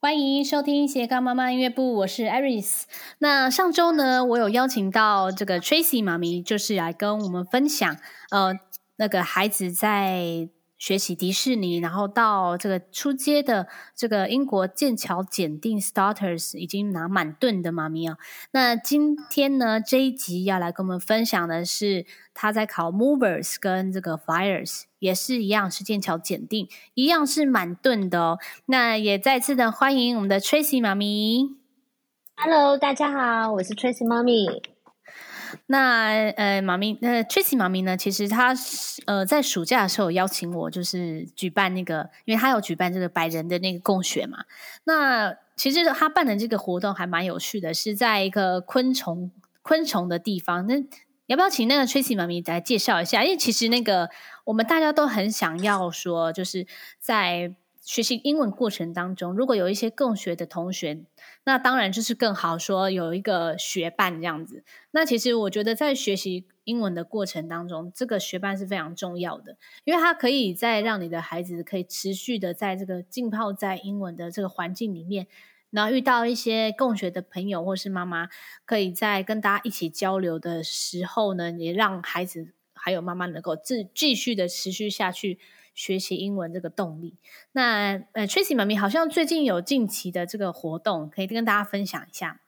欢迎收听斜杠妈妈音乐部，我是 Aris。那上周呢，我有邀请到这个 Tracy 妈咪，就是来跟我们分享，呃，那个孩子在学习迪士尼，然后到这个初阶的这个英国剑桥检定 Starters 已经拿满盾的妈咪啊。那今天呢，这一集要来跟我们分享的是他在考 Movers 跟这个 Fires，也是一样是剑桥检定，一样是满盾的哦。那也再次的欢迎我们的 Tracy 妈咪。Hello，大家好，我是 Tracy 妈咪。那呃，妈咪，呃，Tracy 妈咪呢？其实她呃在暑假的时候邀请我，就是举办那个，因为她有举办这个百人的那个共学嘛。那其实她办的这个活动还蛮有趣的，是在一个昆虫昆虫的地方。那要不要请那个 Tracy 妈咪来介绍一下？因为其实那个我们大家都很想要说，就是在。学习英文过程当中，如果有一些共学的同学，那当然就是更好说有一个学伴这样子。那其实我觉得在学习英文的过程当中，这个学伴是非常重要的，因为它可以在让你的孩子可以持续的在这个浸泡在英文的这个环境里面，然后遇到一些共学的朋友或是妈妈，可以在跟大家一起交流的时候呢，也让孩子还有妈妈能够继继续的持续下去。学习英文这个动力，那呃，Tracy 妈咪好像最近有近期的这个活动，可以跟大家分享一下。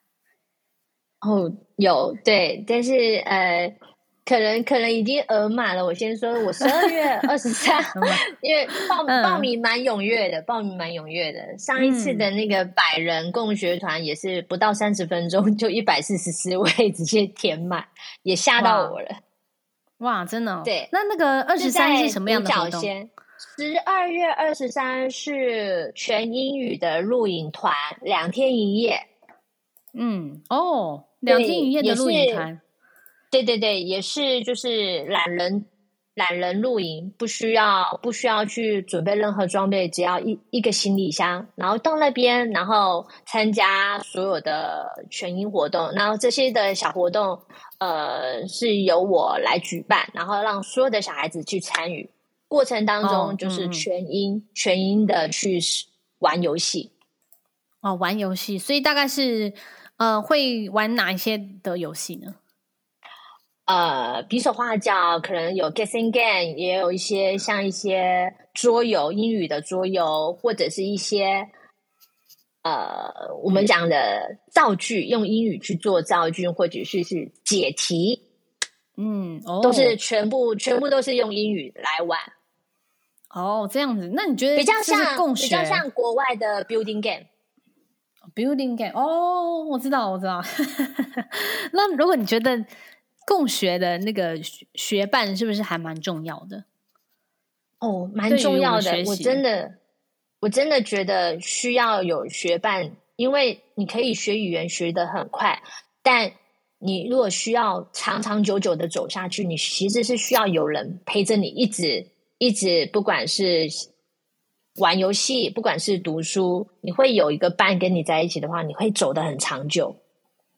哦，有对，但是呃，可能可能已经额满了。我先说，我十二月 二十三，因为报报名蛮踊跃的，报名蛮踊跃的。上一次的那个百人共学团也是不到三十分钟就一百四十四位直接填满，也吓到我了。哇，真的哦？对，那那个二十三是什么样的活动？十二月二十三是全英语的录影团，两天一夜。嗯，哦，两天一夜的录影团。对对对，也是就是懒人懒人露营，不需要不需要去准备任何装备，只要一一个行李箱，然后到那边，然后参加所有的全英活动。然后这些的小活动，呃，是由我来举办，然后让所有的小孩子去参与。过程当中就是全英、哦嗯、全英的去玩游戏哦，玩游戏，所以大概是呃会玩哪一些的游戏呢？呃，比手画脚，可能有 guessing game，也有一些像一些桌游，英语的桌游，或者是一些呃我们讲的造句，用英语去做造句，或者是是解题，嗯，哦，都是全部全部都是用英语来玩。哦，这样子，那你觉得比较像，比较像国外的 building game，building game。哦，我知道，我知道。那如果你觉得共学的那个学伴是不是还蛮重要的？哦，蛮重要的。我真的，我真的觉得需要有学伴，因为你可以学语言学得很快，但你如果需要长长久久的走下去，你其实是需要有人陪着你一直。一直不管是玩游戏，不管是读书，你会有一个伴跟你在一起的话，你会走得很长久。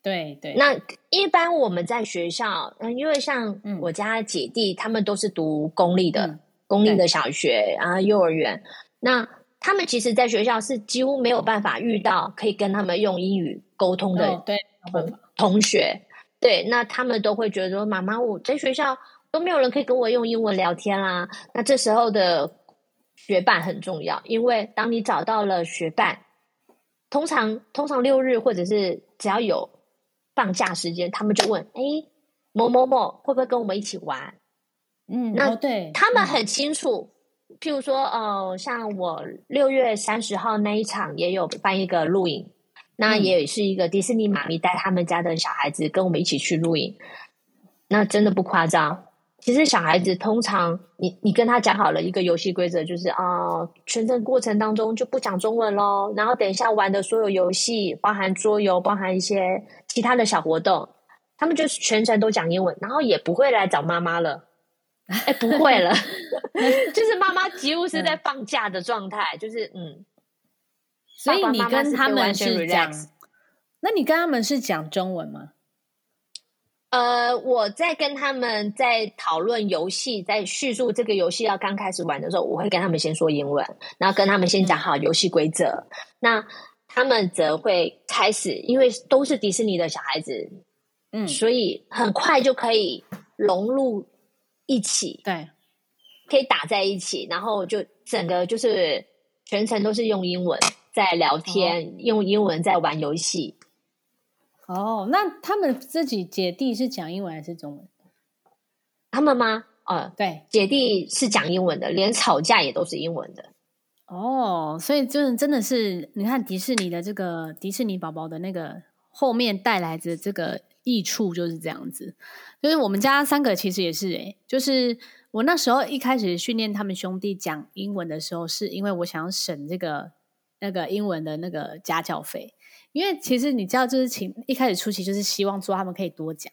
对对。那一般我们在学校，嗯，因为像我家姐弟，他们都是读公立的，嗯、公立的小学啊，幼儿园。那他们其实，在学校是几乎没有办法遇到可以跟他们用英语沟通的同、哦、同学。对，那他们都会觉得说：“妈妈，我在学校。”都没有人可以跟我用英文聊天啦。那这时候的学伴很重要，因为当你找到了学伴，通常通常六日或者是只要有放假时间，他们就问：哎，某某某会不会跟我们一起玩？嗯，那、哦、对，他们很清楚。嗯、譬如说，哦、呃，像我六月三十号那一场也有办一个露营，那也是一个迪士尼妈咪带他们家的小孩子跟我们一起去露营，那真的不夸张。其实小孩子通常你，你你跟他讲好了一个游戏规则，就是啊、哦，全程过程当中就不讲中文喽，然后等一下玩的所有游戏，包含桌游，包含一些其他的小活动，他们就是全程都讲英文，然后也不会来找妈妈了，哎，不会了，就是妈妈几乎是在放假的状态，就是嗯，所以你跟他们是讲，那你跟他们是讲中文吗？呃，我在跟他们在讨论游戏，在叙述这个游戏要刚开始玩的时候，我会跟他们先说英文，然后跟他们先讲好游戏规则。嗯、那他们则会开始，因为都是迪士尼的小孩子，嗯，所以很快就可以融入一起，对，可以打在一起，然后就整个就是全程都是用英文在聊天，哦、用英文在玩游戏。哦，那他们自己姐弟是讲英文还是中文？他们吗？呃，对，姐弟是讲英文的，连吵架也都是英文的。哦，所以就是真的是，你看迪士尼的这个迪士尼宝宝的那个后面带来的这个益处就是这样子。就是我们家三个其实也是诶，就是我那时候一开始训练他们兄弟讲英文的时候，是因为我想要省这个那个英文的那个家教费。因为其实你知道，就是请一开始初期就是希望说他们可以多讲，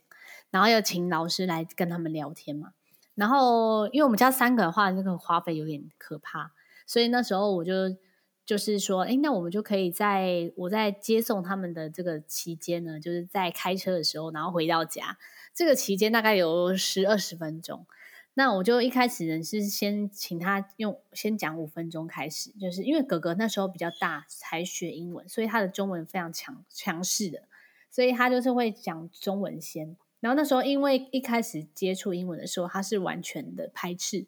然后要请老师来跟他们聊天嘛。然后因为我们家三个的话，那个花费有点可怕，所以那时候我就就是说，哎，那我们就可以在我在接送他们的这个期间呢，就是在开车的时候，然后回到家，这个期间大概有十二十分钟。那我就一开始呢是先请他用先讲五分钟开始，就是因为哥哥那时候比较大才学英文，所以他的中文非常强强势的，所以他就是会讲中文先。然后那时候因为一开始接触英文的时候，他是完全的排斥，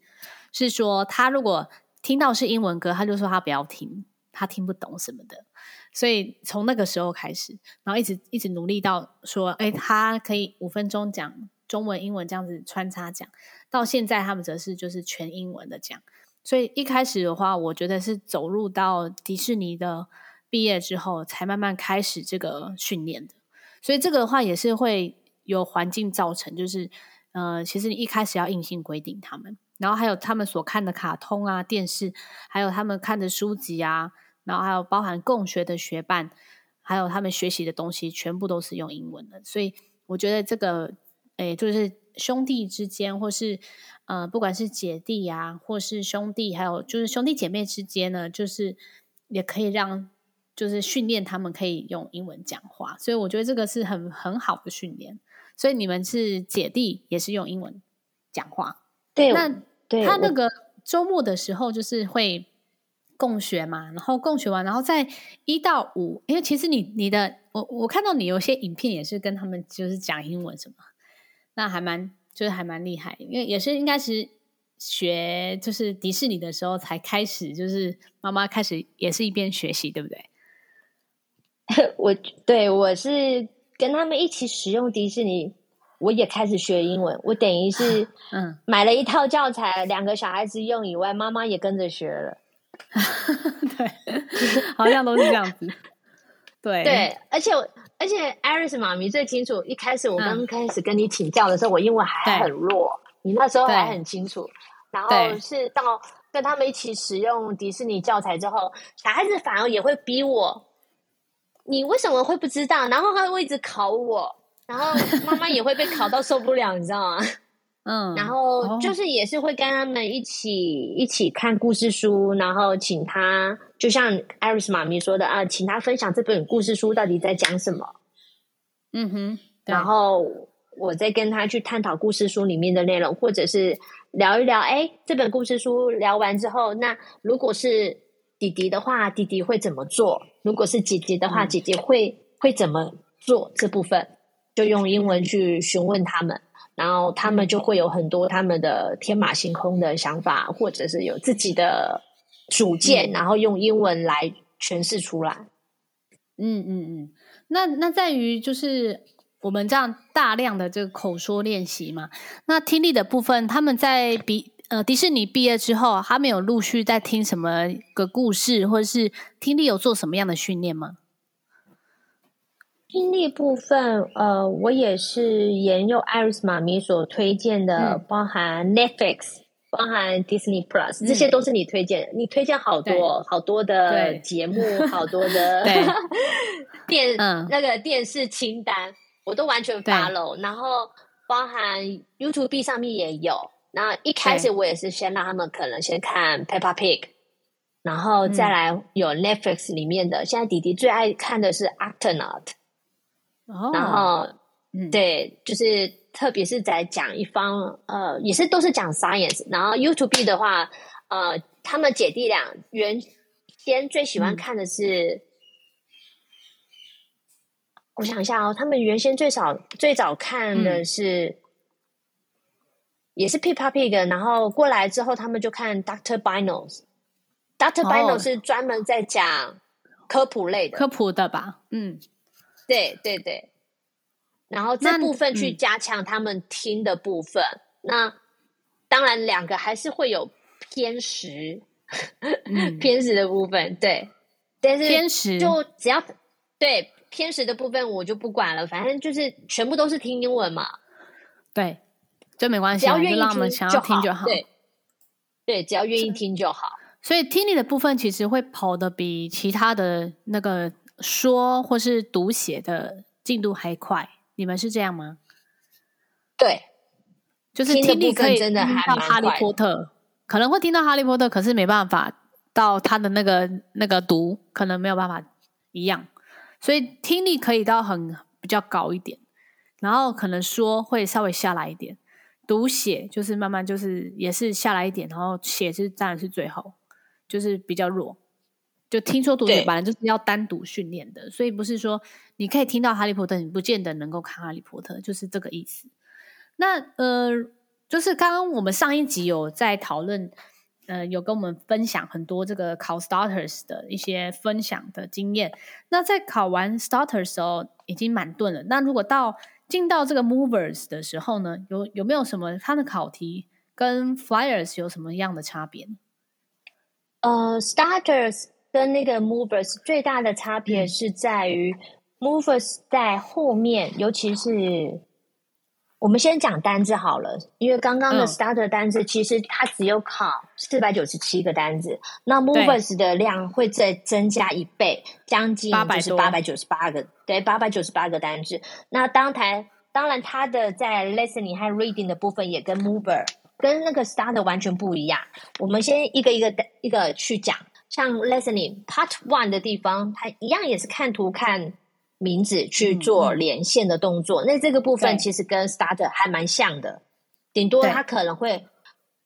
是说他如果听到是英文歌，他就说他不要听，他听不懂什么的。所以从那个时候开始，然后一直一直努力到说，哎，他可以五分钟讲中文、英文这样子穿插讲。到现在，他们则是就是全英文的讲，所以一开始的话，我觉得是走入到迪士尼的毕业之后，才慢慢开始这个训练的。所以这个的话，也是会有环境造成，就是呃，其实你一开始要硬性规定他们，然后还有他们所看的卡通啊、电视，还有他们看的书籍啊，然后还有包含共学的学伴，还有他们学习的东西，全部都是用英文的。所以我觉得这个，诶，就是。兄弟之间，或是呃，不管是姐弟呀、啊，或是兄弟，还有就是兄弟姐妹之间呢，就是也可以让，就是训练他们可以用英文讲话。所以我觉得这个是很很好的训练。所以你们是姐弟，也是用英文讲话。对，那对他那个周末的时候，就是会共学嘛，然后共学完，然后在一到五，因为其实你你的我我看到你有些影片也是跟他们就是讲英文什么。那还蛮，就是还蛮厉害，因为也是应该是学，就是迪士尼的时候才开始，就是妈妈开始也是一边学习，对不对？我对我是跟他们一起使用迪士尼，我也开始学英文。我等于是 嗯买了一套教材，两个小孩子用以外，妈妈也跟着学了。对，好像都是这样子。对对，而且。而且，Iris 妈咪最清楚。一开始我刚开始跟你请教的时候，嗯、我英文还很弱，你那时候还很清楚。然后是到跟他们一起使用迪士尼教材之后，小孩子反而也会逼我：“你为什么会不知道？”然后他会一直考我，然后妈妈也会被考到受不了，你知道吗？嗯。然后就是也是会跟他们一起一起看故事书，然后请他。就像艾瑞斯妈咪说的啊，请他分享这本故事书到底在讲什么。嗯哼，然后我再跟他去探讨故事书里面的内容，或者是聊一聊。哎，这本故事书聊完之后，那如果是弟弟的话，弟弟会怎么做？如果是姐姐的话，嗯、姐姐会会怎么做？这部分就用英文去询问他们，然后他们就会有很多他们的天马行空的想法，或者是有自己的。主见，然后用英文来诠释出来。嗯嗯嗯，那那在于就是我们这样大量的这个口说练习嘛。那听力的部分，他们在比呃迪士尼毕业之后，他们有陆续在听什么个故事，或者是听力有做什么样的训练吗？听力部分，呃，我也是沿用 Iris 妈咪所推荐的，嗯、包含 Netflix。包含 Disney Plus，这些都是你推荐，嗯、你推荐好多好多的节目，好多的 电、嗯、那个电视清单，我都完全 follow。然后包含 YouTube 上面也有。然后一开始我也是先让他们可能先看 Peppa Pig，然后再来有 Netflix 里面的。嗯、现在弟弟最爱看的是 Octonaut，哦，然后、嗯、对，就是。特别是在讲一方，呃，也是都是讲 science。然后 YouTube 的话，呃，他们姐弟俩原先最喜欢看的是我想一下哦，他们原先最少最早看的是，嗯、也是 Peppa Pig，然后过来之后，他们就看 Doctor Binos。Doctor Binos 是专门在讲科普类的，科普的吧？嗯，对对对。然后这部分去加强他们听的部分。那，当然，两个还是会有偏食，嗯、偏食的部分。对，但是偏食就只要对。偏食的部分我就不管了，反正就是全部都是听英文嘛。对，就没关系，只要愿意听就好。听就好对，对，只要愿意听就好。所以听力的部分其实会跑的比其他的那个说或是读写的进度还快。你们是这样吗？对，就是听力可以听到哈利波特，可能会听到哈利波特，可是没办法到他的那个那个读，可能没有办法一样。所以听力可以到很比较高一点，然后可能说会稍微下来一点，读写就是慢慢就是也是下来一点，然后写是当然是最后，就是比较弱。就听说读写本来就是要单独训练的，所以不是说你可以听到哈利波特，你不见得能够看哈利波特，就是这个意思。那呃，就是刚刚我们上一集有在讨论。呃，有跟我们分享很多这个考 starters 的一些分享的经验。那在考完 starters 的时候已经满顿了。那如果到进到这个 movers 的时候呢，有有没有什么它的考题跟 flyers 有什么样的差别？呃，starters 跟那个 movers 最大的差别是在于 movers 在后面，尤其是。我们先讲单字好了，因为刚刚的 starter 单字其实它只有考四百九十七个单字，那 movers 的量会再增加一倍，将近就是八百九十八个，对，八百九十八个单字。那当台当然它的在 listening 和 reading 的部分也跟 mover 跟那个 starter 完全不一样。我们先一个一个的一个去讲，像 listening part one 的地方，它一样也是看图看。名字去做连线的动作，那这个部分其实跟 starter 还蛮像的，顶多它可能会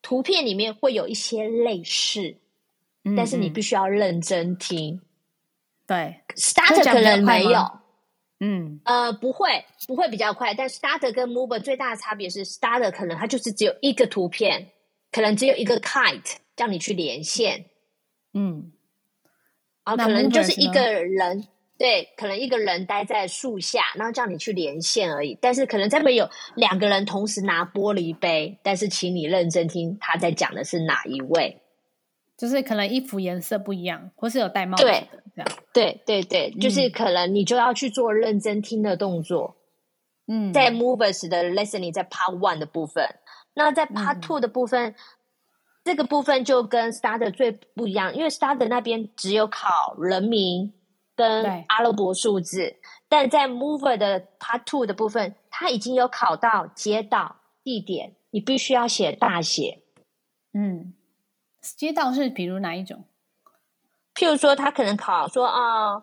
图片里面会有一些类似，嗯、但是你必须要认真听。对，starter 可能没有，嗯，呃，不会，不会比较快。但 starter 跟 mover 最大的差别是，starter 可能它就是只有一个图片，可能只有一个 kite 叫你去连线，嗯，然后可能就是一个人。对，可能一个人待在树下，然后叫你去连线而已。但是可能这边有两个人同时拿玻璃杯，但是请你认真听他在讲的是哪一位。就是可能衣服颜色不一样，或是有戴帽子的对这样。对对对，就是可能你就要去做认真听的动作。嗯，在 movers 的 listening 在 part one 的部分，那在 part two 的部分，嗯、这个部分就跟 starter 最不一样，因为 starter 那边只有考人名。跟阿拉伯数字，但在 Mover 的 Part Two 的部分，它已经有考到街道地点，你必须要写大写。嗯，街道是比如哪一种？譬如说，他可能考说啊、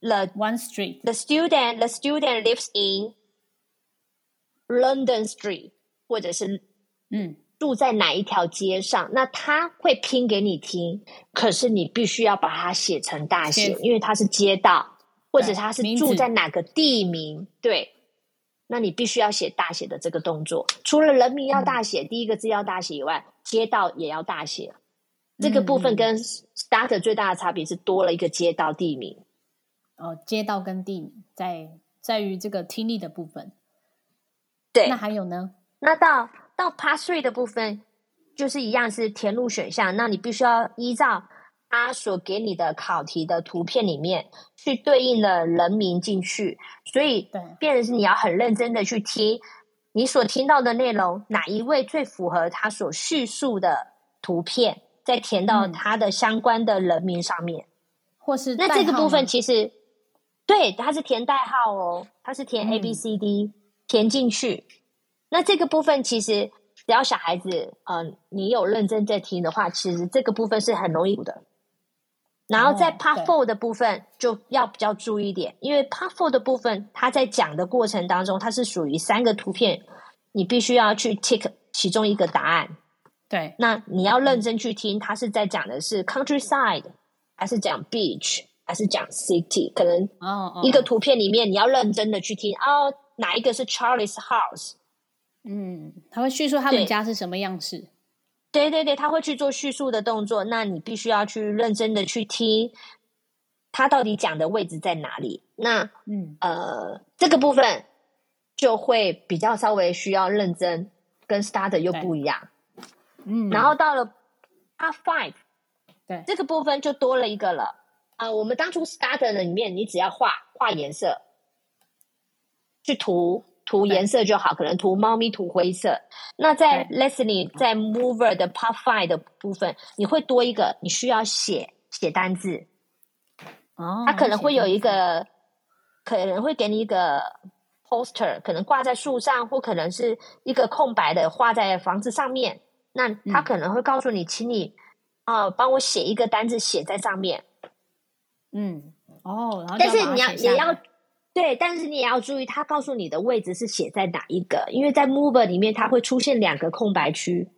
uh,，the one street，the student，the student lives in London Street，或者是嗯。住在哪一条街上？那他会拼给你听，可是你必须要把它写成大写，因为它是街道，或者他是住在哪个地名。对，那你必须要写大写的这个动作。除了人名要大写，第一个字要大写以外，街道也要大写。这个部分跟 starter 最大的差别是多了一个街道地名。哦，街道跟地名在在于这个听力的部分。对，那还有呢？那到。到 Part Three 的部分，就是一样是填入选项，那你必须要依照他所给你的考题的图片里面去对应的人名进去，所以对，变成是你要很认真的去听你所听到的内容，哪一位最符合他所叙述的图片，再填到他的相关的人名上面，或是那这个部分其实对，它是填代号哦，它是填 A B C D、嗯、填进去。那这个部分其实，只要小孩子，嗯、呃，你有认真在听的话，其实这个部分是很容易的。然后在 Part Four 的部分就要比较注意一点，因为 Part Four 的部分，它在讲的过程当中，它是属于三个图片，你必须要去 tick 其中一个答案。对，那你要认真去听，它是在讲的是 countryside，还是讲 beach，还是讲 city，可能哦，一个图片里面你要认真的去听哦，哪一个是 Charlie's house？嗯，他会叙述他们家是什么样式。对对对，他会去做叙述的动作，那你必须要去认真的去听，他到底讲的位置在哪里？那嗯呃，这个部分就会比较稍微需要认真，跟 starter 又不一样。嗯，然后到了 part five，对，这个部分就多了一个了。啊、呃，我们当初 starter 的里面，你只要画画颜色，去涂。涂颜色就好，可能涂猫咪涂灰色。那在 Leslie 在 Mover 的 Part Five 的部分，你会多一个，你需要写写单字。哦，它可能会有一个，可能会给你一个 poster，可能挂在树上，或可能是一个空白的画在房子上面。那他可能会告诉你，请你啊、呃，帮我写一个单字写在上面。嗯，哦，然后但是你要也要。对，但是你也要注意，他告诉你的位置是写在哪一个，因为在 Mover 里面，它会出现两个空白区。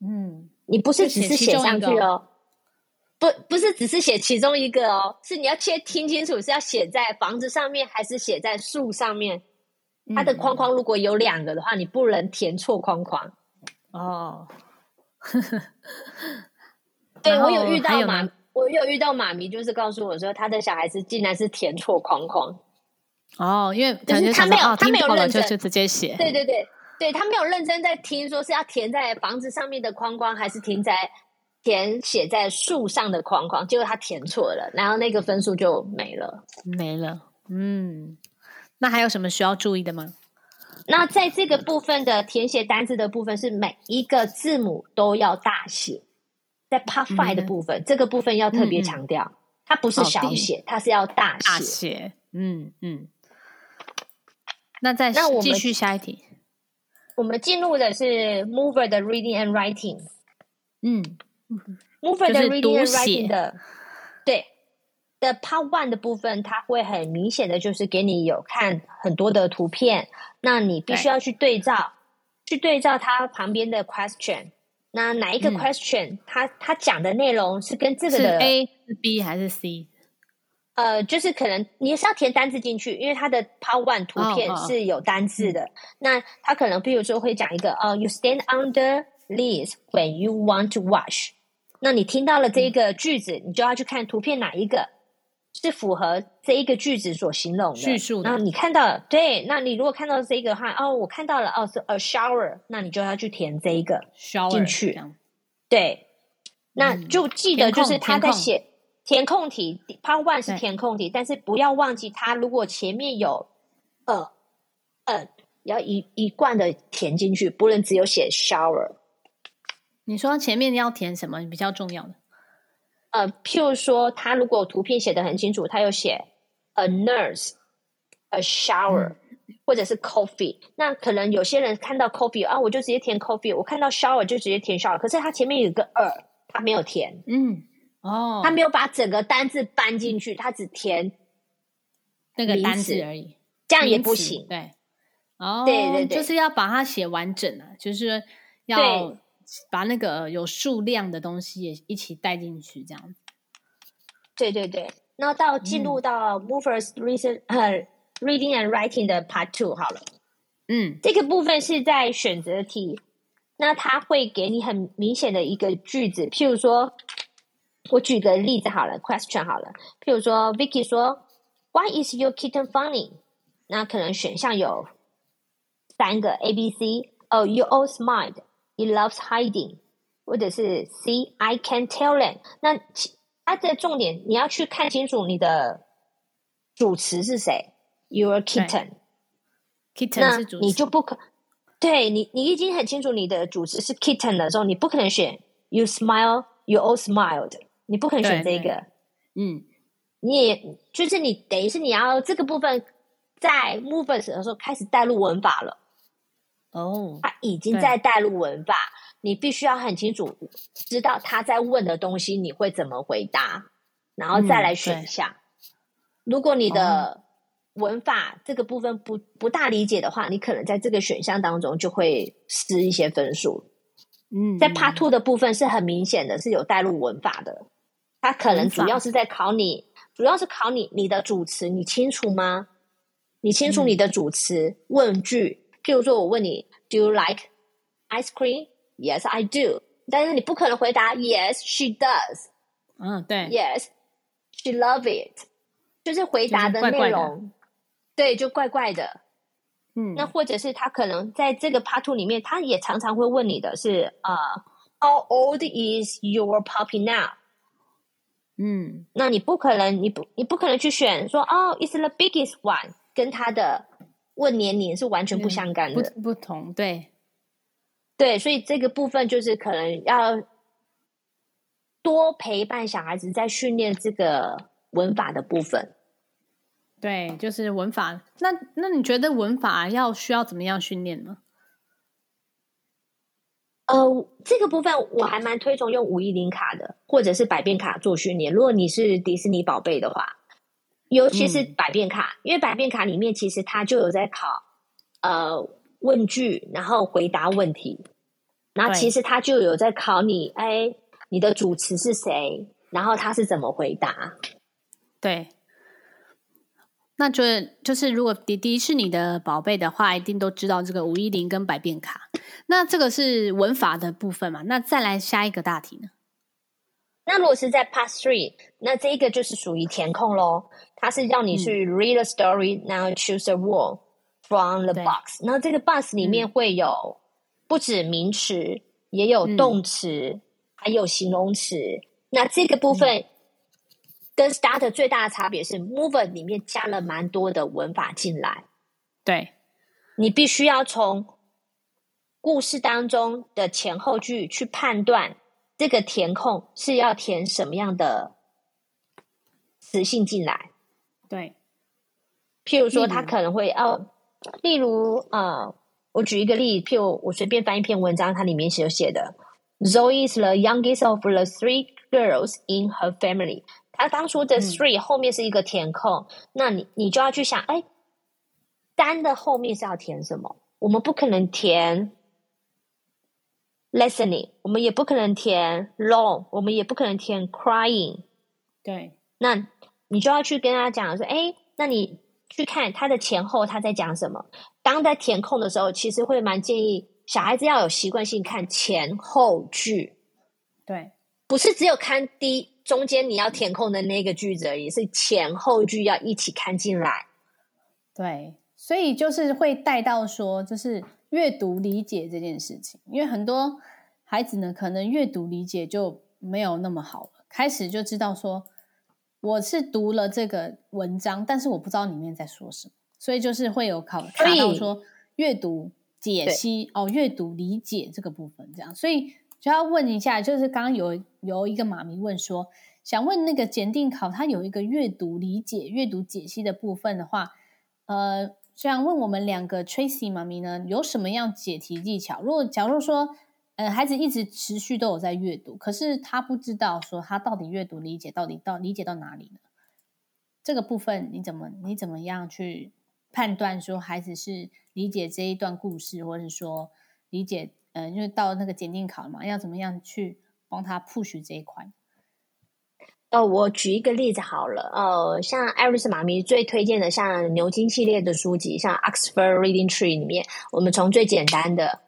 嗯，你不是只是写上去哦，不，不是只是写其中一个哦，是你要切听清楚，是要写在房子上面，还是写在树上面？它的框框如果有两个的话，你不能填错框框。哦，对，我有遇到妈，我有遇到妈咪，就是告诉我说，他的小孩子竟然是填错框框。哦，因为就是他没有，哦、他没有认真，就就直接写。对对对，对他没有认真在听，说是要填在房子上面的框框，还是填在填写在树上的框框？结果他填错了，然后那个分数就没了，没了。嗯，那还有什么需要注意的吗？那在这个部分的填写单字的部分，是每一个字母都要大写。在 Part Five 的部分，嗯、这个部分要特别强调，嗯、它不是小写，它是要大写。大写，嗯嗯。那再那我们继续下一题，我们进入的是 Mover 的 Reading and Writing，嗯，Mover 的 Reading and Writing 的对的 Part One 的部分，它会很明显的就是给你有看很多的图片，那你必须要去对照，去对照它旁边的 Question，那哪一个 Question，嗯，它它讲的内容是跟这个的是 A 是 B 还是 C？呃，就是可能你也是要填单字进去，因为它的 Part One 图片是有单字的。Oh, oh. 那它可能，比如说会讲一个，哦、uh,，You stand under this when you want to wash。那你听到了这一个句子，嗯、你就要去看图片哪一个是符合这一个句子所形容的叙述的。然后你看到，对，那你如果看到这个的话，哦，我看到了，哦，是 a shower，那你就要去填这一个 shower 进去。对，那就记得就是他在写。填空题，Part One 是填空题，但是不要忘记，它如果前面有呃呃，要一一贯的填进去，不能只有写 shower。你说前面要填什么比较重要的？呃，譬如说，他如果图片写的很清楚，他有写 a nurse，a shower，、嗯、或者是 coffee，那可能有些人看到 coffee 啊，我就直接填 coffee；我看到 shower 就直接填 shower。可是他前面有一个 a，他没有填，嗯。哦，他没有把整个单字搬进去，他只填那个单字而已，这样也不行。对，哦，对对对，就是要把它写完整啊，就是要把那个有数量的东西也一起带进去，这样子。对对对，那到进入到 Movers Reason 呃 Reading and Writing 的 Part Two 好了。嗯，这个部分是在选择题，那他会给你很明显的一个句子，譬如说。我举个例子好了，question 好了，譬如说，Vicky 说，Why is your kitten funny？那可能选项有三个 A、B、C。哦，You all smiled. He loves hiding。或者是 C，I can't tell him。那它的重点你要去看清楚你的主词是谁，Your kitten。kitten 那你就不可对你，你已经很清楚你的主词是 kitten 的时候，你不可能选 You smile. You all smiled。你不可能选这个，嗯，你也就是你等于是你要这个部分在 movers 的时候开始带入文法了，哦，他已经在带入文法，你必须要很清楚知道他在问的东西你会怎么回答，然后再来选项。嗯、如果你的文法这个部分不不大理解的话，你可能在这个选项当中就会失一些分数。嗯，在 Part Two 的部分是很明显的是有带入文法的。它可能主要是在考你主要是考你你的主词，你清楚吗？你清楚你的主词、嗯、问句，譬如说我问你，Do you like ice cream? Yes, I do. 但是你不可能回答 Yes, she does. 嗯，对。Yes, she love it. 就是回答的内容，怪怪对，就怪怪的。嗯，那或者是他可能在这个 part two 里面，他也常常会问你的是啊、uh,，How old is your puppy now？嗯，那你不可能，你不，你不可能去选说哦、oh,，It's the biggest one。跟他的问年龄是完全不相干的，不不同，对对，所以这个部分就是可能要多陪伴小孩子在训练这个文法的部分。对，就是文法。那那你觉得文法要需要怎么样训练呢？呃，这个部分我还蛮推崇用五一零卡的，或者是百变卡做训练。如果你是迪士尼宝贝的话。尤其是百变卡，嗯，因为百变卡里面其实它就有在考呃问句，然后回答问题，然后其实它就有在考你，哎，你的主持是谁，然后他是怎么回答？对，那就就是如果迪迪是你的宝贝的话，一定都知道这个五一零跟百变卡。那这个是文法的部分嘛？那再来下一个大题呢？那如果是在 Part Three，那这个就是属于填空喽。它是让你去 read a story，然后 choose a word from the box。那这个 box 里面会有不止名词，也有动词，还有形容词。那这个部分跟 starter 最大的差别是，mover 里面加了蛮多的文法进来。对，你必须要从故事当中的前后句去判断这个填空是要填什么样的词性进来。对，譬如说，他可能会哦，例如呃，我举一个例，譬如我随便翻一篇文章，它里面写写的，Zoe is the youngest of the three girls in her family。他当初的 three 后面是一个填空，嗯、那你你就要去想，哎，单的后面是要填什么？我们不可能填 listening，我们也不可能填 long，我们也不可能填 crying。对，那。你就要去跟他讲说，哎，那你去看他的前后，他在讲什么？当在填空的时候，其实会蛮建议小孩子要有习惯性看前后句。对，不是只有看第一中间你要填空的那个句子而已，是前后句要一起看进来。对，所以就是会带到说，就是阅读理解这件事情，因为很多孩子呢，可能阅读理解就没有那么好了，开始就知道说。我是读了这个文章，但是我不知道里面在说什么，所以就是会有考考到说阅读解析哦，阅读理解这个部分这样，所以就要问一下，就是刚刚有有一个妈咪问说，想问那个检定考它有一个阅读理解、阅读解析的部分的话，呃，想问我们两个 Tracy 妈咪呢，有什么样解题技巧？如果假如说。呃，孩子一直持续都有在阅读，可是他不知道说他到底阅读理解到底到理解到哪里呢？这个部分你怎么你怎么样去判断说孩子是理解这一段故事，或者说理解呃，因为到那个检定考嘛，要怎么样去帮他 push 这一块？哦，我举一个例子好了，呃，像艾瑞斯妈咪最推荐的，像牛津系列的书籍，像 Oxford Reading Tree 里面，我们从最简单的。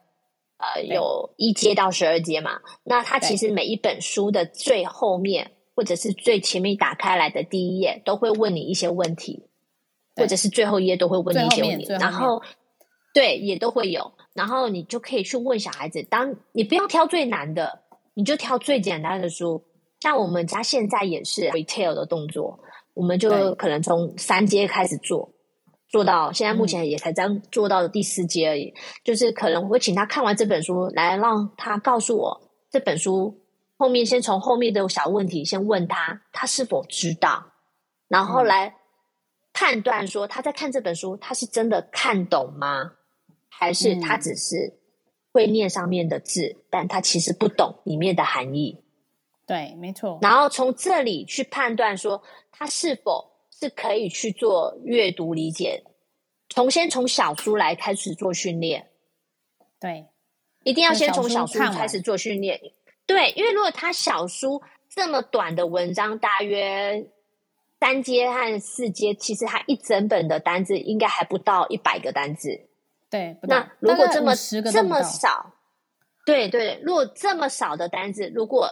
呃，有一阶到十二阶嘛？那它其实每一本书的最后面，或者是最前面打开来的第一页，都会问你一些问题，或者是最后一页都会问你一些问题。然后，对，也都会有。然后你就可以去问小孩子，当你不要挑最难的，你就挑最简单的书。像我们家现在也是 retail 的动作，我们就可能从三阶开始做。做到现在，目前也才将做到的第四阶而已。嗯。就是可能我会请他看完这本书，来让他告诉我这本书后面，先从后面的小问题先问他，他是否知道，然后来判断说他在看这本书，他是真的看懂吗？还是他只是会念上面的字，嗯，但他其实不懂里面的含义。对，没错。然后从这里去判断说他是否。是可以去做阅读理解，从先从小书来开始做训练。对，一定要先从小书开始做训练。对，因为如果他小书这么短的文章，大约三阶和四阶，其实他一整本的单字应该还不到一百个单字。对，那如果这么这么少，对对，如果这么少的单字，如果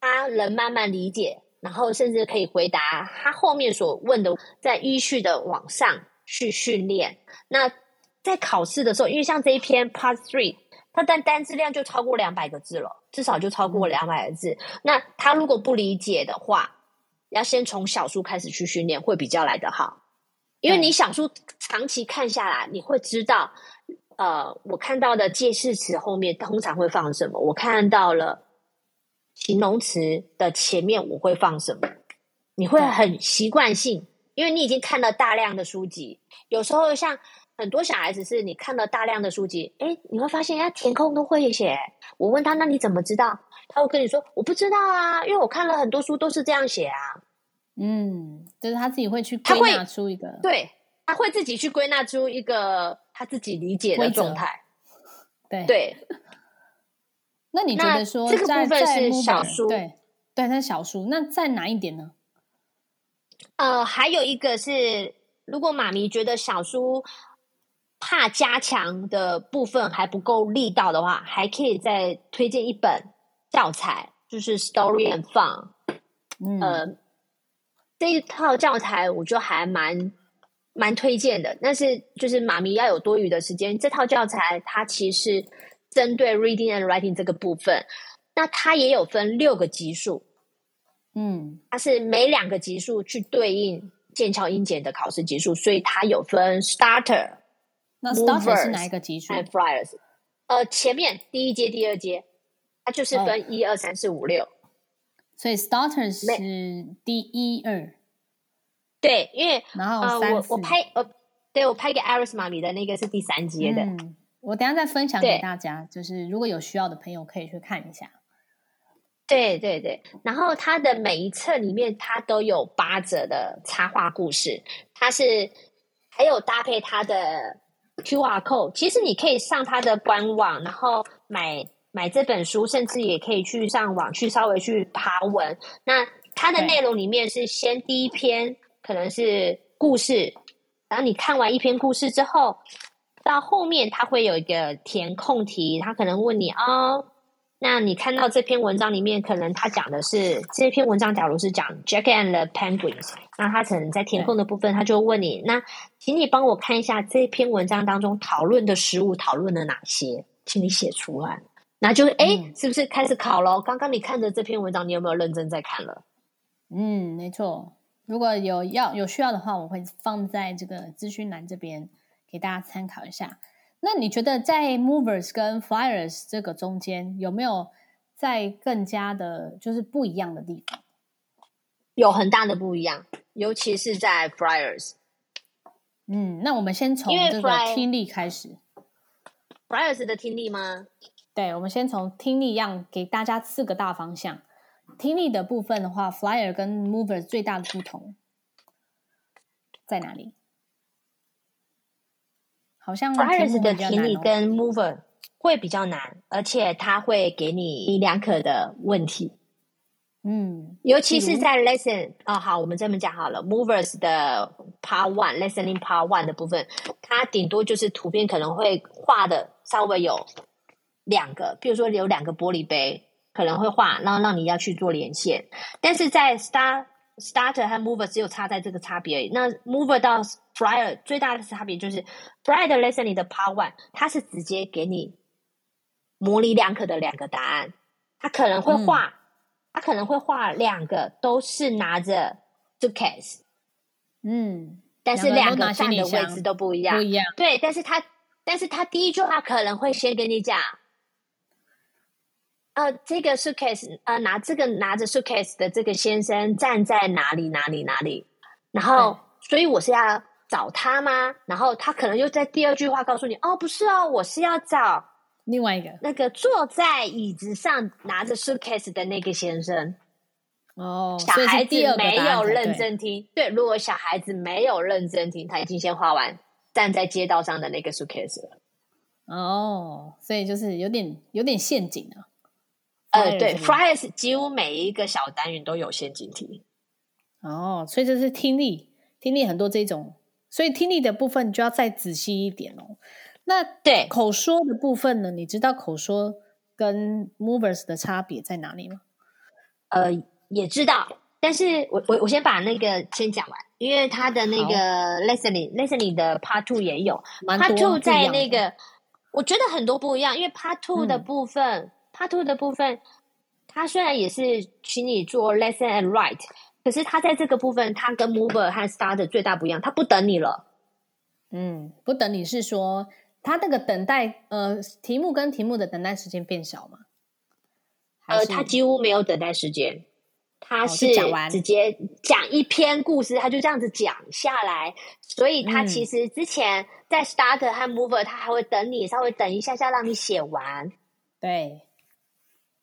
他能慢慢理解，然后甚至可以回答他后面所问的，在依序的往上去训练。那在考试的时候，因为像这一篇 Part Three，它单单字量就超过两百个字了，至少就超过两百个字。嗯。那他如果不理解的话，要先从小数开始去训练，会比较来得好。因为你想书长期看下来，你会知道，呃，我看到的介系词后面通常会放什么，我看到了形容词的前面我会放什么，你会很习惯性，因为你已经看了大量的书籍。有时候像很多小孩子是你看了大量的书籍，诶，你会发现他填空都会写。我问他，那你怎么知道？他会跟你说，我不知道啊，因为我看了很多书都是这样写啊。嗯，就是他自己会去归纳出一个，对，他会自己去归纳出一个他自己理解的状态。对对。那你觉得说这个部分是小书？对对，那小书。那再难一点呢？呃，还有一个是，如果妈咪觉得小书怕加强的部分还不够力道的话，还可以再推荐一本教材，就是 Story and Fun。嗯。呃这一套教材我就还蛮蛮推荐的，但是就是妈咪要有多余的时间。这套教材它其实针对 reading and writing 这个部分，那它也有分六个级数，嗯，它是每两个级数去对应剑桥英检的考试级数，所以它有分 starter。那 starter 是哪一个级数 flyers，呃，前面第一阶、第二阶，它就是分一二三四五六。所以 starter 是第一二，对，因为然后、呃、我我拍我对我拍给 Iris 妈咪的那个是第三阶的，嗯，我等下再分享给大家，就是如果有需要的朋友可以去看一下。对对对，然后它的每一册里面它都有八折的插画故事，它是还有搭配它的 QR code，其实你可以上它的官网，然后买。买这本书，甚至也可以去上网去稍微去爬文。那它的内容里面是先第一篇可能是故事，然后你看完一篇故事之后，到后面它会有一个填空题，它可能问你哦，那你看到这篇文章里面，可能它讲的是这篇文章，假如是讲 Jack and the Penguins，那它可能在填空的部分，它就问你，那请你帮我看一下这篇文章当中讨论的食物讨论了哪些，请你写出来。那就哎，是不是开始考咯？刚刚你看的这篇文章，你有没有认真在看了？嗯，没错。如果有要有需要的话，我会放在这个资讯栏这边给大家参考一下。那你觉得在 Movers 跟 Flyers 这个中间有没有在更加的，就是不一样的地方？有很大的不一样，尤其是在 Flyers。嗯，那我们先从这个听力开始。Flyers 的听力吗？对，我们先从听力一样给大家四个大方向。听力的部分的话，Flyer 跟 Mover 最大的不同在哪里？好像 Flyer 的听力跟 Mover 会比较难，而且它会给你两可的问题。嗯，尤其是在 Lesson 啊、哦，好，我们这么讲好了。Movers 的 Part One Listening Part One 的部分，它顶多就是图片可能会画的稍微有。两个，比如说有两个玻璃杯，可能会画，然后让你要去做连线。但是在 Star Starter 和 Mover 只有差在这个差别而已。那 Mover 到 Flyer 最大的差别就是 Flyer 的 Listening 的 Part One，它是直接给你模棱两可的两个答案。它可能会画，它、嗯、可能会画两个都是拿着 suitcase，嗯，但是两个站的位置都不一样，不一样。对，但是它，但是他第一句话可能会先跟你讲。呃，这个 suitcase，呃，拿这个拿着 suitcase 的这个先生站在哪里哪里哪里？然后，所以我是要找他吗？然后他可能又在第二句话告诉你，哦，不是哦，我是要找另外一个那个坐在椅子上拿着 suitcase 的那个先生。哦，小孩子没有认真听，对，对，如果小孩子没有认真听，他已经先画完站在街道上的那个 suitcase 了。哦，所以就是有点有点陷阱啊。呃，对，Flyers 几乎每一个小单元都有陷阱题。哦，所以这是听力，听力很多这种，所以听力的部分就要再仔细一点哦。那对口说的部分呢？你知道口说跟 movers 的差别在哪里吗？呃，也知道，但是我我我先把那个先讲完，因为他的那个 listening listening 的 part two 也有，part two 在那个，我觉得很多不一样，因为 part two 的部分、嗯、part two 的部分，他虽然也是请你做 lesson and write。可是他在这个部分，他跟 mover 和 starter 最大不一样，他不等你了。嗯，不等你是说他那个等待呃题目跟题目的等待时间变小吗？呃，他几乎没有等待时间，他是直接讲一篇故事，他就这样子讲下来。所以他其实之前在 starter 和 mover，他还会等你稍微等一下下，让你写完。对。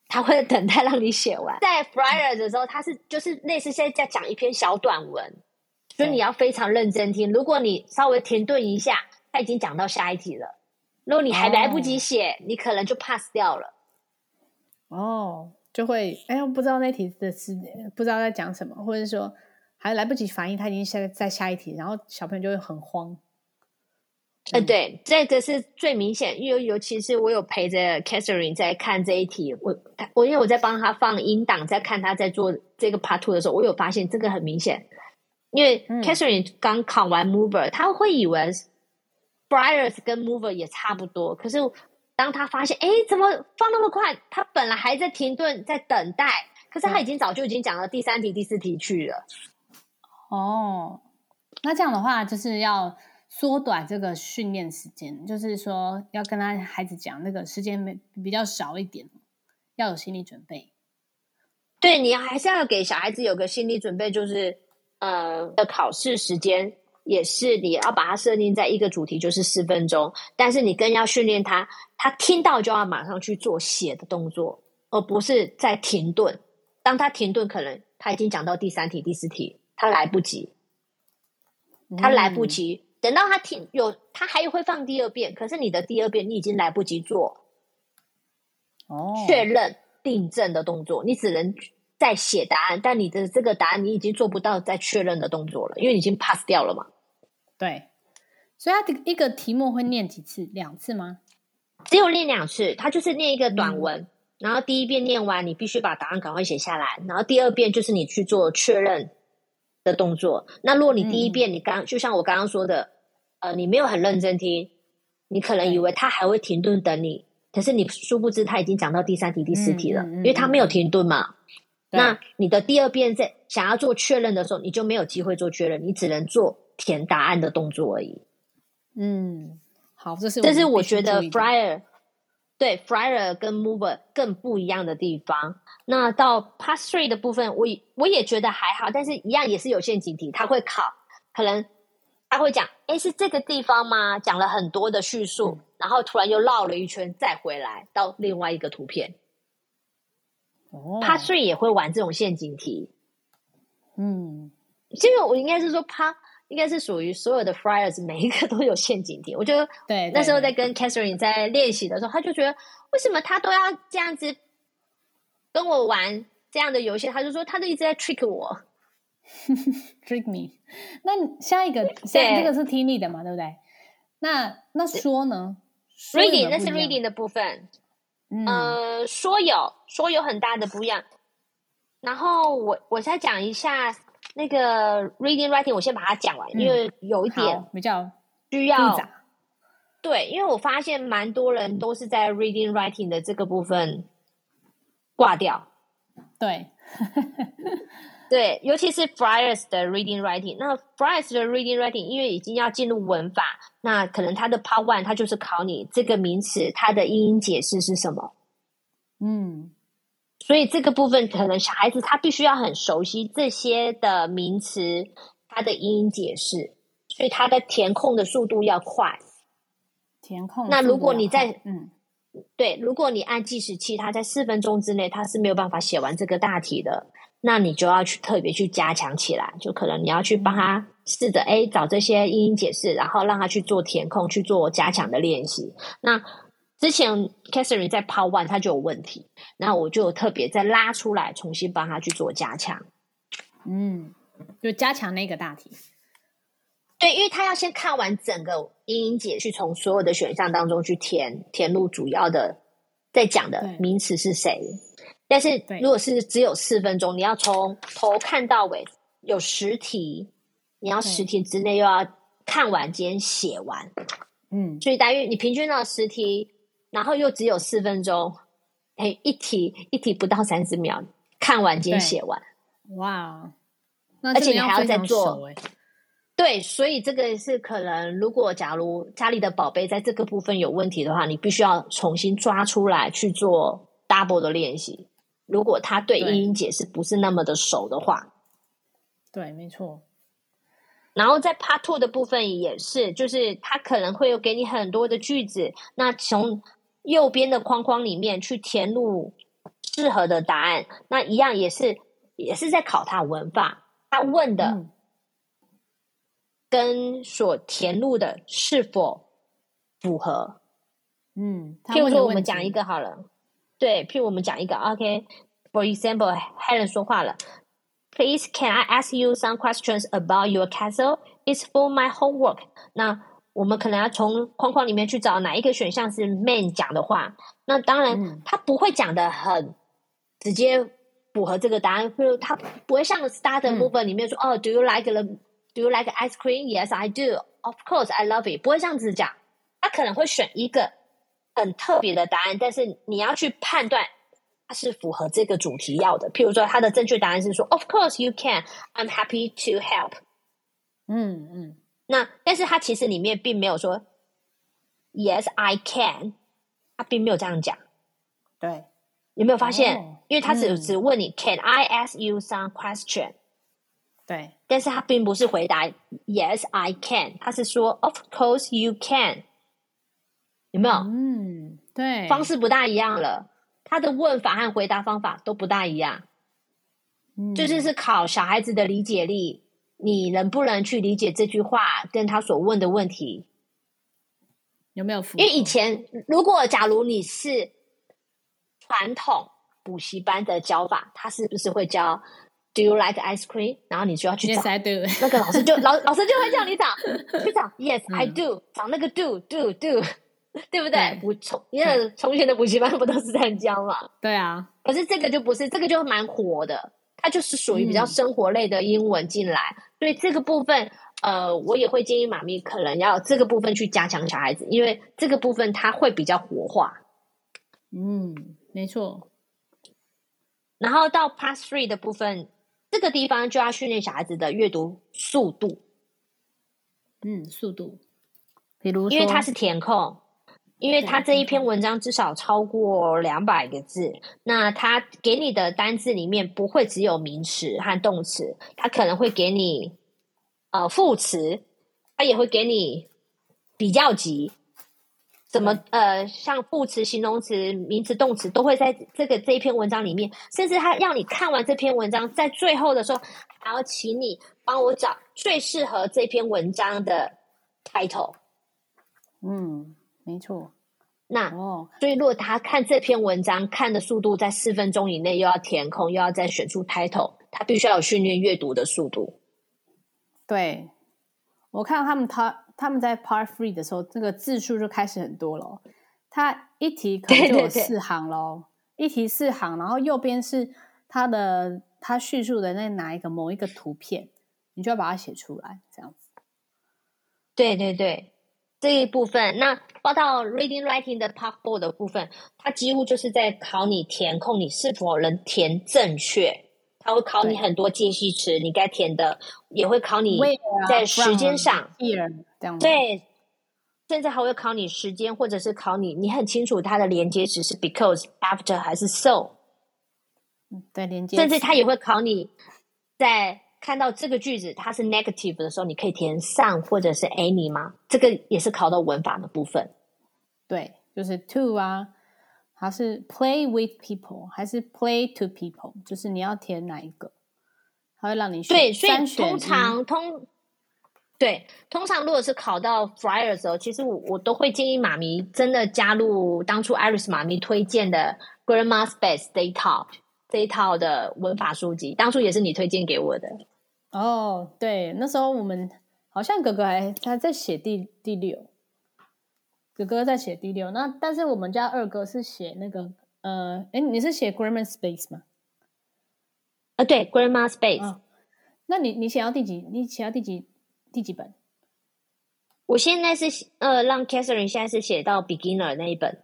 他会等待让你写完。在 Friar 的时候，他是就是类似现在在讲一篇小短文，所以你要非常认真听。如果你稍微停顿一下，他已经讲到下一题了。如果你还来不及写，哦、你可能就 pass 掉了。哦，就会哎呀，不知道那题的是不知道在讲什么，或者说还来不及反应，他已经下在下一题，然后小朋友就会很慌。呃，对，这个是最明显，因为尤其是我有陪着 Catherine 在看这一题，我我因为我在帮他放音档，在看他在做这个 Part Two 的时候，我有发现这个很明显，因为 Catherine 刚考完 Mover，他会以为 Briars 跟 Mover 也差不多，可是当他发现，哎，怎么放那么快？他本来还在停顿，在等待，可是他已经早就已经讲了第三题、第四题去了。哦，那这样的话就是要。缩短这个训练时间，就是说要跟他孩子讲那个时间没比较少一点，要有心理准备。对，你还是要给小孩子有个心理准备，就是呃，的考试时间也是你要把它设定在一个主题，就是四分钟。但是你更要训练他，他听到就要马上去做写的动作，而不是在停顿。当他停顿，可能他已经讲到第三题、第四题，他来不及，他来不及。嗯等到他听有，他还会放第二遍，可是你的第二遍你已经来不及做哦确认订正的动作，你只能再写答案，但你的这个答案你已经做不到再确认的动作了，因为你已经 pass 掉了嘛。对，所以他的一个题目会念几次？两次吗？只有念两次，他就是念一个短文，嗯、然后第一遍念完，你必须把答案赶快写下来，然后第二遍就是你去做确认的动作。那如果你第一遍你刚、嗯、就像我刚刚说的。呃，你没有很认真听，你可能以为他还会停顿等你，可是你殊不知他已经讲到第三题、第四题了，嗯嗯嗯、因为他没有停顿嘛。那你的第二遍在想要做确认的时候，你就没有机会做确认，你只能做填答案的动作而已。嗯，好，这是这是我觉得 Friar 对 Friar 跟 Mover 更不一样的地方。那到 Past Three 的部分，我我也觉得还好，但是一样也是有陷阱题，他会考，可能。他会讲：“哎，是这个地方吗？”讲了很多的叙述，嗯、然后突然又绕了一圈，再回来到另外一个图片。哦，Part Three 也会玩这种陷阱题。嗯，这个我应该是说，Part 应该是属于所有的 Friars 每一个都有陷阱题。我觉得，对，那时候在跟 Catherine 在练习的时候，他就觉得为什么他都要这样子跟我玩这样的游戏？他就说他都一直在 trick 我。Trick me。那下一个，下这个是听力的嘛，对不对？那那说呢？Reading 那是 reading 的部分。嗯，呃，说有说有很大的不一样。然后我我再讲一下那个 reading writing，我先把它讲完，嗯、因为有一点比较需要。对，因为我发现蛮多人都是在 reading writing 的这个部分挂掉。对。对，尤其是 Friars 的 reading writing，那 Friars 的 reading writing，因为已经要进入文法，那可能它的 Part One 它就是考你这个名词它的英音解释是什么。嗯，所以这个部分可能小孩子他必须要很熟悉这些的名词它的英音解释，所以他的填空的速度要快。填空。那如果你在嗯，对，如果你按计时器，他在四分钟之内他是没有办法写完这个大题的。那你就要去特别去加强起来，就可能你要去帮他试着哎找这些英音解释，然后让他去做填空，去做加强的练习。那之前 Catherine 在 Part One 他就有问题，那我就特别再拉出来重新帮他去做加强。嗯，就加强那个大题。对，因为他要先看完整个英英解，去从所有的选项当中去填填入主要的在讲的名词是谁。但是如果是只有四分钟，你要从头看到尾，有十题，你要十题之内又要看完兼写完。嗯，所以大约你平均到十题，然后又只有四分钟，哎，一题一题不到三十秒，看完兼写完。哇，而且你还要再做。对，所以这个是可能，如果假如家里的宝贝在这个部分有问题的话，你必须要重新抓出来去做 double 的练习。如果他对英英解释不是那么的熟的话，对，没错。然后在 Part Two 的部分也是，就是他可能会有给你很多的句子，那从右边的框框里面去填入适合的答案，那一样也是也是在考他文法，他问的。嗯跟所填入的是否符合？嗯，譬如说，我们讲一个好了。对，譬如我们讲一个，OK，For example，Helen 说话了。Please, can I ask you some questions about your castle? It's for my homework。那我们可能要从框框里面去找哪一个选项是 Man 讲的话。那当然，嗯、他不会讲的很直接符合这个答案。譬如他不会像 Start 的部分里面说，哦、嗯 oh,，Do you like the Do you like ice cream? Yes, I do. Of course, I love it. 不会这样子讲，他可能会选一个很特别的答案，但是你要去判断它是符合这个主题要的。譬如说，它的正确答案是说，Of course you can. I'm happy to help. 嗯嗯，那但是它其实里面并没有说 Yes, I can. 他并没有这样讲。对，有没有发现？哦、因为他只、嗯、只问你，Can I ask you some question? 对，但是他并不是回答 Yes, I can，他是说 Of course you can，有没有？嗯，对，方式不大一样了，他的问法和回答方法都不大一样，嗯，就是是考小孩子的理解力，你能不能去理解这句话跟他所问的问题有没有？因为以前如果假如你是传统补习班的教法，他是不是会教？Do you like ice cream？然后你就要去找 Yes, I do. 那个老师就老老师就会叫你找 去找 Yes, I do、嗯。找那个 do do do，对不对？补从因为从前的补习班不都是这样教嘛？对啊。可是这个就不是，这个就蛮活的，它就是属于比较生活类的英文进来。嗯、所以这个部分，呃，我也会建议妈咪可能要这个部分去加强小孩子，因为这个部分它会比较活化。嗯，没错。然后到 past Three 的部分。这个地方就要训练小孩子的阅读速度，嗯，速度，比如说，因为它是填空，因为他这一篇文章至少超过两百个字，那他给你的单字里面不会只有名词和动词，他可能会给你呃副词，他也会给你比较级。怎么呃，像副词、形容词、名词、动词都会在这个这一篇文章里面，甚至他让你看完这篇文章，在最后的时候还要请你帮我找最适合这篇文章的 title。嗯，没错。那哦，所以如果他看这篇文章看的速度在四分钟以内，又要填空，又要再选出 title，他必须要有训练阅读的速度。对，我看到他们他。他们在 Part Three 的时候，这个字数就开始很多了。他一题可能就有四行喽，一题四行，然后右边是他的他叙述的那哪一个某一个图片，你就要把它写出来，这样子。对对对，这一部分，那报到 Reading Writing 的 Part Four 的部分，它几乎就是在考你填空，你是否能填正确。它会考你很多介系词，你该填的，也会考你在时间上。对，甚至还会考你时间，或者是考你，你很清楚它的连接词是 because、after 还是 so。对，连接。甚至它也会考你在看到这个句子它是 negative 的时候，你可以填 some 或者是 any 吗？这个也是考到文法的部分。对，就是 to 啊。还是 play with people，还是 play to people，就是你要填哪一个，它会让你选。对，所以通常通，对，通常如果是考到 flyer 的时候，其实我我都会建议妈咪真的加入当初 Iris 妈咪推荐的 Grandma's 一套这一套的文法书籍，当初也是你推荐给我的。哦，对，那时候我们好像哥哥还他在写第第六，哥哥在写第六。那但是我们家二哥是写那个呃，哎，你是写 Grammar Space 吗？啊，对，Grammar Space。哦，那你你写到第几？你写到第几第几本？我现在是呃，让 Catherine 现在是写到 Beginner 那一本。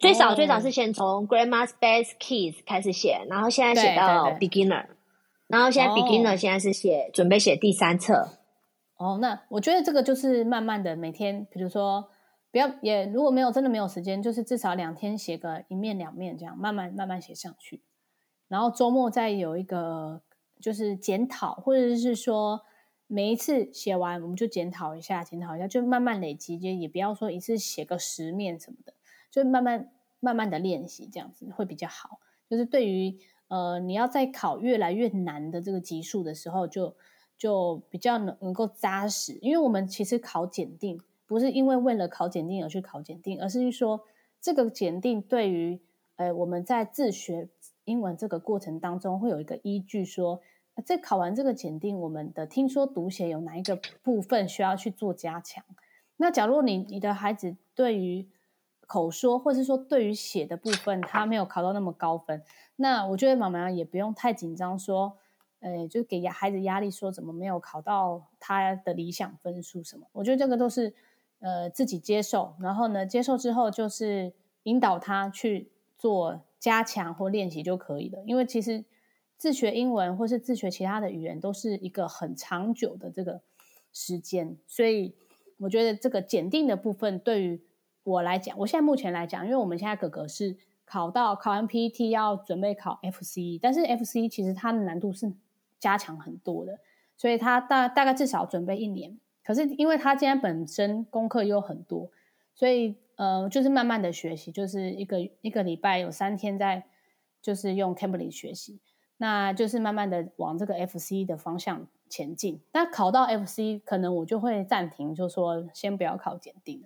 最早最早是先从 Grammar Space Kids 开始写，然后现在写到 Beginner，然后现在 Beginner 现在是写、oh. 准备写第三册。哦，oh, 那我觉得这个就是慢慢的每天，比如说不要也如果没有真的没有时间，就是至少两天写个一面两面这样，慢慢慢慢写上去，然后周末再有一个就是检讨，或者是说每一次写完我们就检讨一下，检讨一下，就慢慢累积，就也不要说一次写个十面什么的。就慢慢慢慢的练习，这样子会比较好。就是对于呃，你要在考越来越难的这个级数的时候就，就比较能能够扎实。因为我们其实考检定不是因为为了考检定而去考检定，而是说这个检定对于呃我们在自学英文这个过程当中会有一个依据说，说在考完这个检定，我们的听说读写有哪一个部分需要去做加强。那假如你你的孩子对于口说，或是说对于写的部分，他没有考到那么高分，那我觉得妈妈也不用太紧张，说，呃，就给孩子压力，说怎么没有考到他的理想分数什么？我觉得这个都是，呃，自己接受，然后呢，接受之后就是引导他去做加强或练习就可以了。因为其实自学英文或是自学其他的语言都是一个很长久的这个时间，所以我觉得这个检定的部分对于我来讲，我现在目前来讲，因为我们现在哥哥是考到考完 PET 要准备考 FCE，但是 FCE 其实它的难度是加强很多的，所以他大大概至少准备一年。可是因为他今天本身功课又很多，所以呃，就是慢慢的学习，就是一个一个礼拜有三天在就是用 Cambly 学习，那就是慢慢的往这个 FCE 的方向前进。那考到 FCE，可能我就会暂停，就说先不要考检定。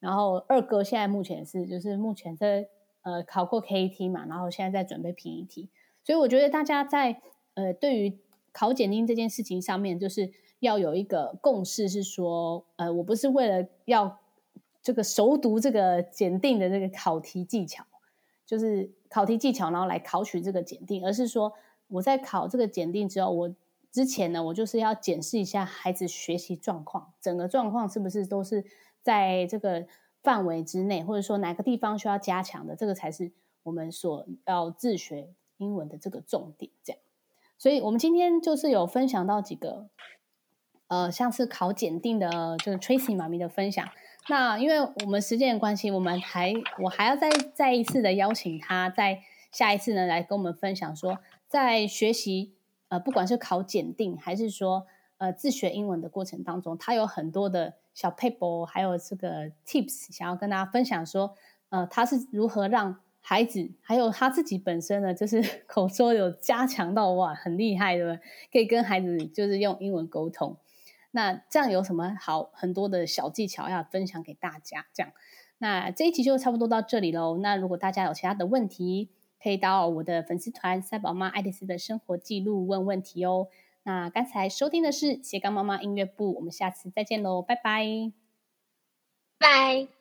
然后二哥现在目前是就是目前在呃考过 KET 嘛，然后现在在准备 PET，所以我觉得大家在呃对于考检定这件事情上面，就是要有一个共识，是说呃我不是为了要这个熟读这个检定的这个考题技巧，就是考题技巧，然后来考取这个检定，而是说我在考这个检定之后，我之前呢我就是要检视一下孩子学习状况，整个状况是不是都是。在这个范围之内，或者说哪个地方需要加强的，这个才是我们所要自学英文的这个重点。这样，所以我们今天就是有分享到几个，呃，像是考检定的这个 Tracy 妈咪的分享。那因为我们时间的关系，我们还我还要再再一次的邀请他，在下一次呢来跟我们分享说，在学习呃，不管是考检定还是说呃自学英文的过程当中，他有很多的。小 paper，还有这个 tips，想要跟大家分享说，呃，他是如何让孩子还有他自己本身呢，就是 口说有加强到哇，很厉害的，可以跟孩子就是用英文沟通。那这样有什么好很多的小技巧要分享给大家？这样，那这一集就差不多到这里喽。那如果大家有其他的问题，可以到我的粉丝团“赛宝妈爱丽丝的生活记录”问问题哦。那刚才收听的是斜杠妈妈音乐部，我们下次再见喽，拜拜，拜。